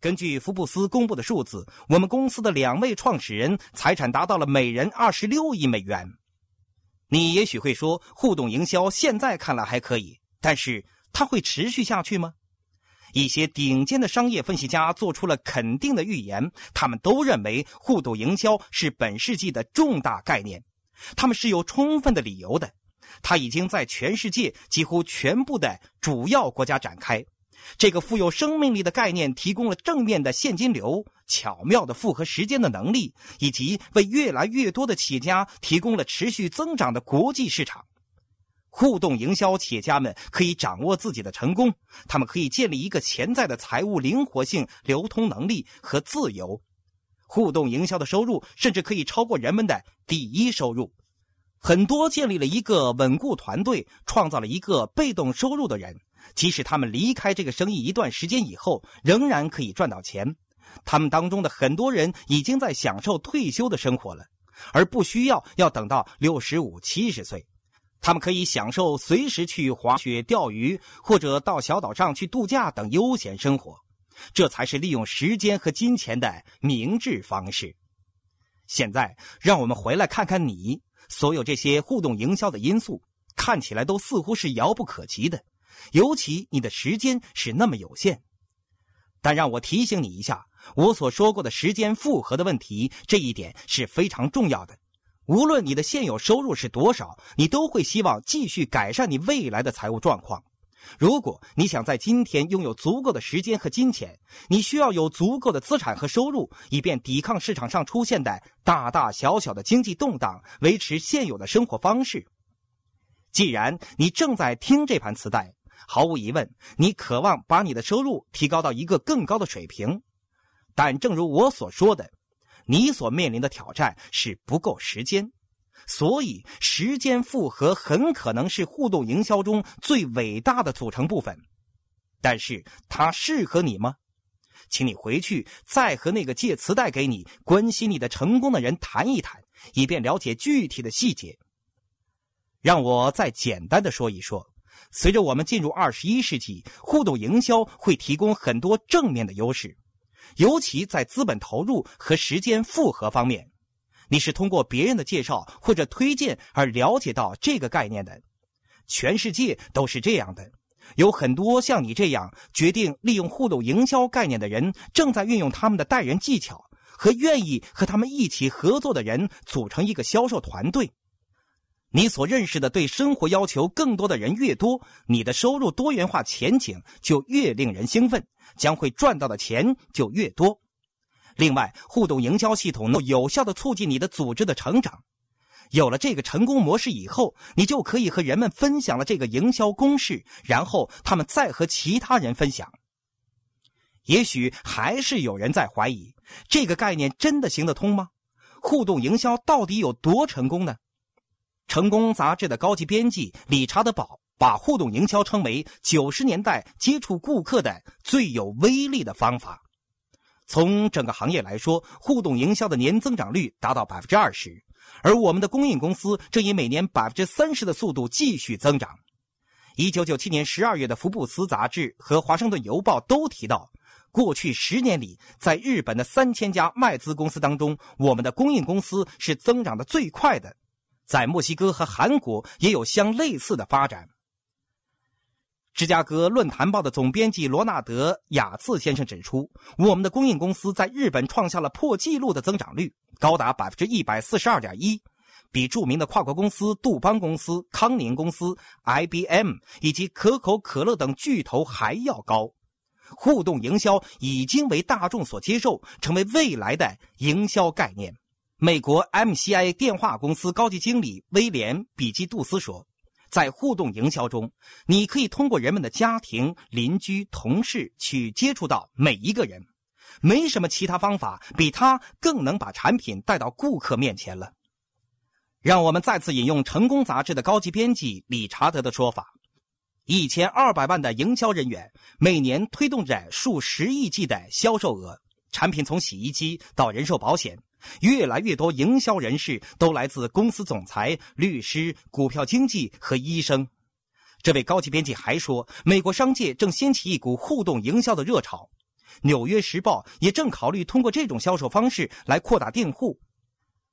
根据福布斯公布的数字，我们公司的两位创始人财产达到了每人二十六亿美元。你也许会说，互动营销现在看来还可以，但是它会持续下去吗？一些顶尖的商业分析家做出了肯定的预言，他们都认为互动营销是本世纪的重大概念，他们是有充分的理由的。它已经在全世界几乎全部的主要国家展开。这个富有生命力的概念提供了正面的现金流、巧妙的复合时间的能力，以及为越来越多的企业家提供了持续增长的国际市场。互动营销企业家们可以掌握自己的成功，他们可以建立一个潜在的财务灵活性、流通能力和自由。互动营销的收入甚至可以超过人们的第一收入。很多建立了一个稳固团队、创造了一个被动收入的人。即使他们离开这个生意一段时间以后，仍然可以赚到钱。他们当中的很多人已经在享受退休的生活了，而不需要要等到六十五、七十岁。他们可以享受随时去滑雪、钓鱼，或者到小岛上去度假等悠闲生活。这才是利用时间和金钱的明智方式。现在，让我们回来看看你所有这些互动营销的因素，看起来都似乎是遥不可及的。尤其你的时间是那么有限，但让我提醒你一下，我所说过的时间复合的问题，这一点是非常重要的。无论你的现有收入是多少，你都会希望继续改善你未来的财务状况。如果你想在今天拥有足够的时间和金钱，你需要有足够的资产和收入，以便抵抗市场上出现的大大小小的经济动荡，维持现有的生活方式。既然你正在听这盘磁带，毫无疑问，你渴望把你的收入提高到一个更高的水平，但正如我所说的，你所面临的挑战是不够时间，所以时间复合很可能是互动营销中最伟大的组成部分。但是它适合你吗？请你回去再和那个借磁带给你、关心你的成功的人谈一谈，以便了解具体的细节。让我再简单的说一说。随着我们进入二十一世纪，互动营销会提供很多正面的优势，尤其在资本投入和时间复合方面。你是通过别人的介绍或者推荐而了解到这个概念的，全世界都是这样的。有很多像你这样决定利用互动营销概念的人，正在运用他们的待人技巧和愿意和他们一起合作的人组成一个销售团队。你所认识的对生活要求更多的人越多，你的收入多元化前景就越令人兴奋，将会赚到的钱就越多。另外，互动营销系统能有效的促进你的组织的成长。有了这个成功模式以后，你就可以和人们分享了这个营销公式，然后他们再和其他人分享。也许还是有人在怀疑这个概念真的行得通吗？互动营销到底有多成功呢？成功杂志的高级编辑理查德·堡把互动营销称为九十年代接触顾客的最有威力的方法。从整个行业来说，互动营销的年增长率达到百分之二十，而我们的供应公司正以每年百分之三十的速度继续增长。一九九七年十二月的《福布斯》杂志和《华盛顿邮报》都提到，过去十年里，在日本的三千家外资公司当中，我们的供应公司是增长的最快的。在墨西哥和韩国也有相类似的发展。芝加哥论坛报的总编辑罗纳德·雅次先生指出，我们的供应公司在日本创下了破纪录的增长率，高达百分之一百四十二点一，比著名的跨国公司杜邦公司、康宁公司、IBM 以及可口可乐等巨头还要高。互动营销已经为大众所接受，成为未来的营销概念。美国 MCI 电话公司高级经理威廉·比基杜斯说：“在互动营销中，你可以通过人们的家庭、邻居、同事去接触到每一个人。没什么其他方法比他更能把产品带到顾客面前了。”让我们再次引用《成功》杂志的高级编辑理查德的说法：“一千二百万的营销人员每年推动着数十亿计的销售额，产品从洗衣机到人寿保险。”越来越多营销人士都来自公司总裁、律师、股票经纪和医生。这位高级编辑还说，美国商界正掀起一股互动营销的热潮。纽约时报也正考虑通过这种销售方式来扩大订户。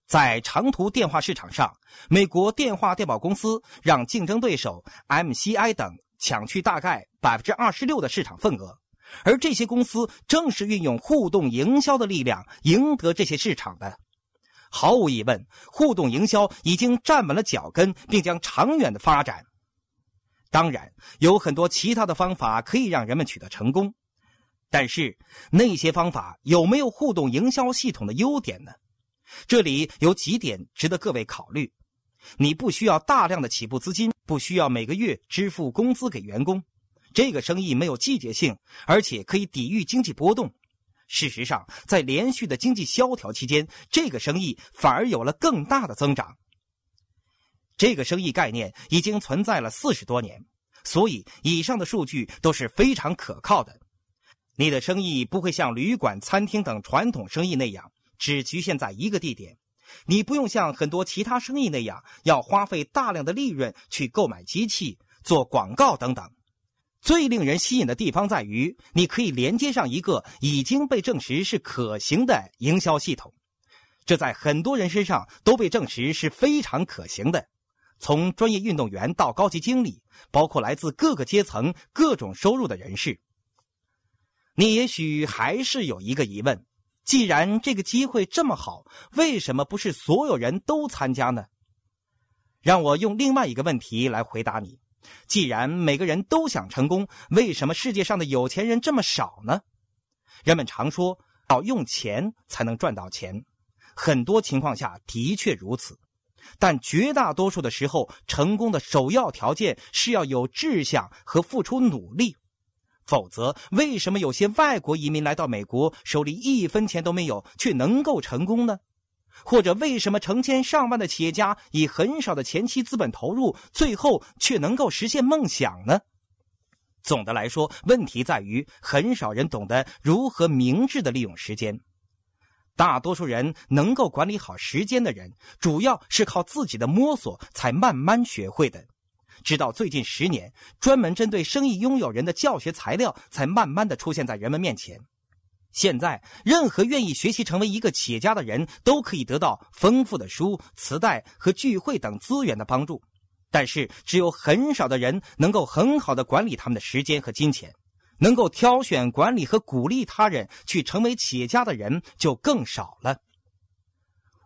在长途电话市场上，美国电话电报公司让竞争对手 MCI 等抢去大概百分之二十六的市场份额，而这些公司正是运用互动营销的力量赢得这些市场的。毫无疑问，互动营销已经站稳了脚跟，并将长远的发展。当然，有很多其他的方法可以让人们取得成功，但是那些方法有没有互动营销系统的优点呢？这里有几点值得各位考虑：你不需要大量的起步资金，不需要每个月支付工资给员工，这个生意没有季节性，而且可以抵御经济波动。事实上，在连续的经济萧条期间，这个生意反而有了更大的增长。这个生意概念已经存在了四十多年，所以以上的数据都是非常可靠的。你的生意不会像旅馆、餐厅等传统生意那样。只局限在一个地点，你不用像很多其他生意那样要花费大量的利润去购买机器、做广告等等。最令人吸引的地方在于，你可以连接上一个已经被证实是可行的营销系统，这在很多人身上都被证实是非常可行的。从专业运动员到高级经理，包括来自各个阶层、各种收入的人士，你也许还是有一个疑问。既然这个机会这么好，为什么不是所有人都参加呢？让我用另外一个问题来回答你：既然每个人都想成功，为什么世界上的有钱人这么少呢？人们常说要用钱才能赚到钱，很多情况下的确如此，但绝大多数的时候，成功的首要条件是要有志向和付出努力。否则，为什么有些外国移民来到美国，手里一分钱都没有，却能够成功呢？或者，为什么成千上万的企业家以很少的前期资本投入，最后却能够实现梦想呢？总的来说，问题在于很少人懂得如何明智的利用时间。大多数人能够管理好时间的人，主要是靠自己的摸索才慢慢学会的。直到最近十年，专门针对生意拥有人的教学材料才慢慢的出现在人们面前。现在，任何愿意学习成为一个企业家的人都可以得到丰富的书、磁带和聚会等资源的帮助。但是，只有很少的人能够很好的管理他们的时间和金钱，能够挑选、管理和鼓励他人去成为企业家的人就更少了。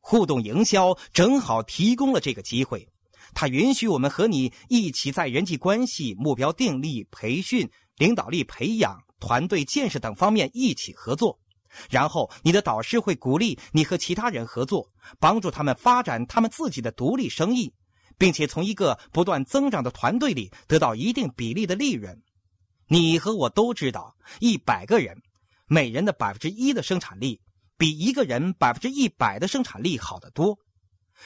互动营销正好提供了这个机会。它允许我们和你一起在人际关系、目标定力、培训、领导力培养、团队建设等方面一起合作。然后，你的导师会鼓励你和其他人合作，帮助他们发展他们自己的独立生意，并且从一个不断增长的团队里得到一定比例的利润。你和我都知道，一百个人，每人的百分之一的生产力，比一个人百分之一百的生产力好得多。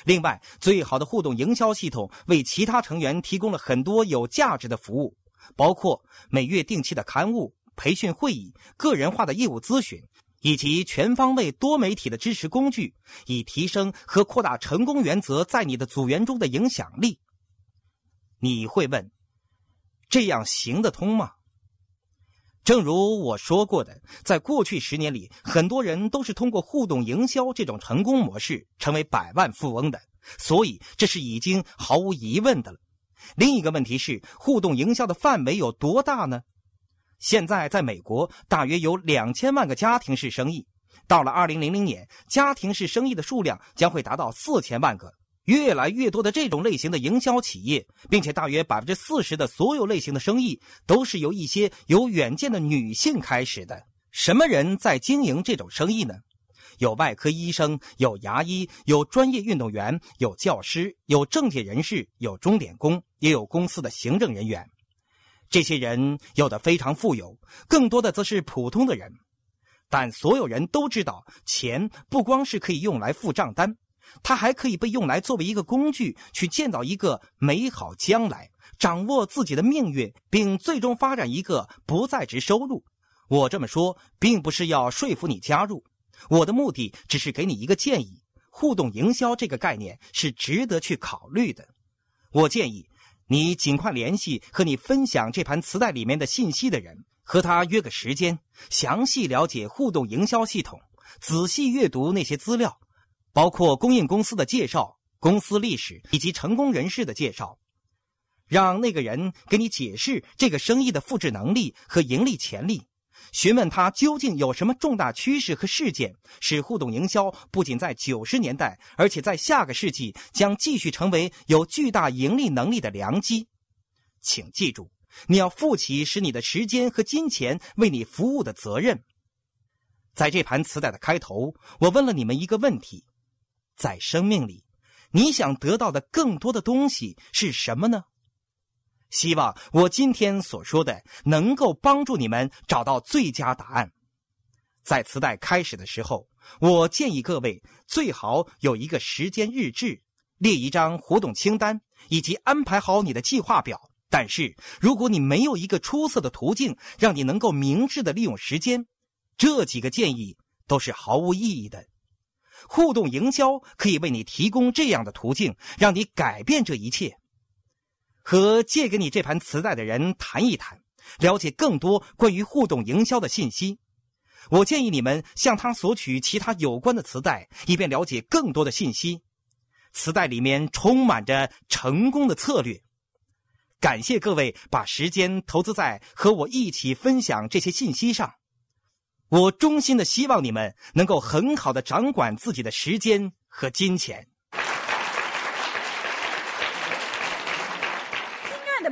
另外，最好的互动营销系统为其他成员提供了很多有价值的服务，包括每月定期的刊物、培训会议、个人化的业务咨询，以及全方位多媒体的支持工具，以提升和扩大成功原则在你的组员中的影响力。你会问：这样行得通吗？正如我说过的，在过去十年里，很多人都是通过互动营销这种成功模式成为百万富翁的，所以这是已经毫无疑问的了。另一个问题是，互动营销的范围有多大呢？现在在美国，大约有两千万个家庭式生意，到了二零零零年，家庭式生意的数量将会达到四千万个。越来越多的这种类型的营销企业，并且大约百分之四十的所有类型的生意都是由一些有远见的女性开始的。什么人在经营这种生意呢？有外科医生，有牙医，有专业运动员，有教师，有政界人士，有钟点工，也有公司的行政人员。这些人有的非常富有，更多的则是普通的人。但所有人都知道，钱不光是可以用来付账单。它还可以被用来作为一个工具，去建造一个美好将来，掌握自己的命运，并最终发展一个不在职收入。我这么说，并不是要说服你加入，我的目的只是给你一个建议：互动营销这个概念是值得去考虑的。我建议你尽快联系和你分享这盘磁带里面的信息的人，和他约个时间，详细了解互动营销系统，仔细阅读那些资料，包括供应公司的介绍、公司历史以及成功人士的介绍，让那个人给你解释这个生意的复制能力和盈利潜力。询问他究竟有什么重大趋势和事件，使互动营销不仅在九十年代，而且在下个世纪将继续成为有巨大盈利能力的良机。请记住，你要负起使你的时间和金钱为你服务的责任。在这盘磁带的开头，我问了你们一个问题：在生命里，你想得到的更多的东西是什么呢？希望我今天所说的能够帮助你们找到最佳答案。在磁带开始的时候，我建议各位最好有一个时间日志，列一张活动清单，以及安排好你的计划表。但是，如果你没有一个出色的途径让你能够明智的利用时间，这几个建议都是毫无意义的。互动营销可以为你提供这样的途径，让你改变这一切。和借给你这盘磁带的人谈一谈，了解更多关于互动营销的信息。我建议你们向他索取其他有关的磁带，以便了解更多的信息。磁带里面充满着成功的策略。感谢各位把时间投资在和我一起分享这些信息上。我衷心的希望你们能够很好的掌管自己的时间和金钱。的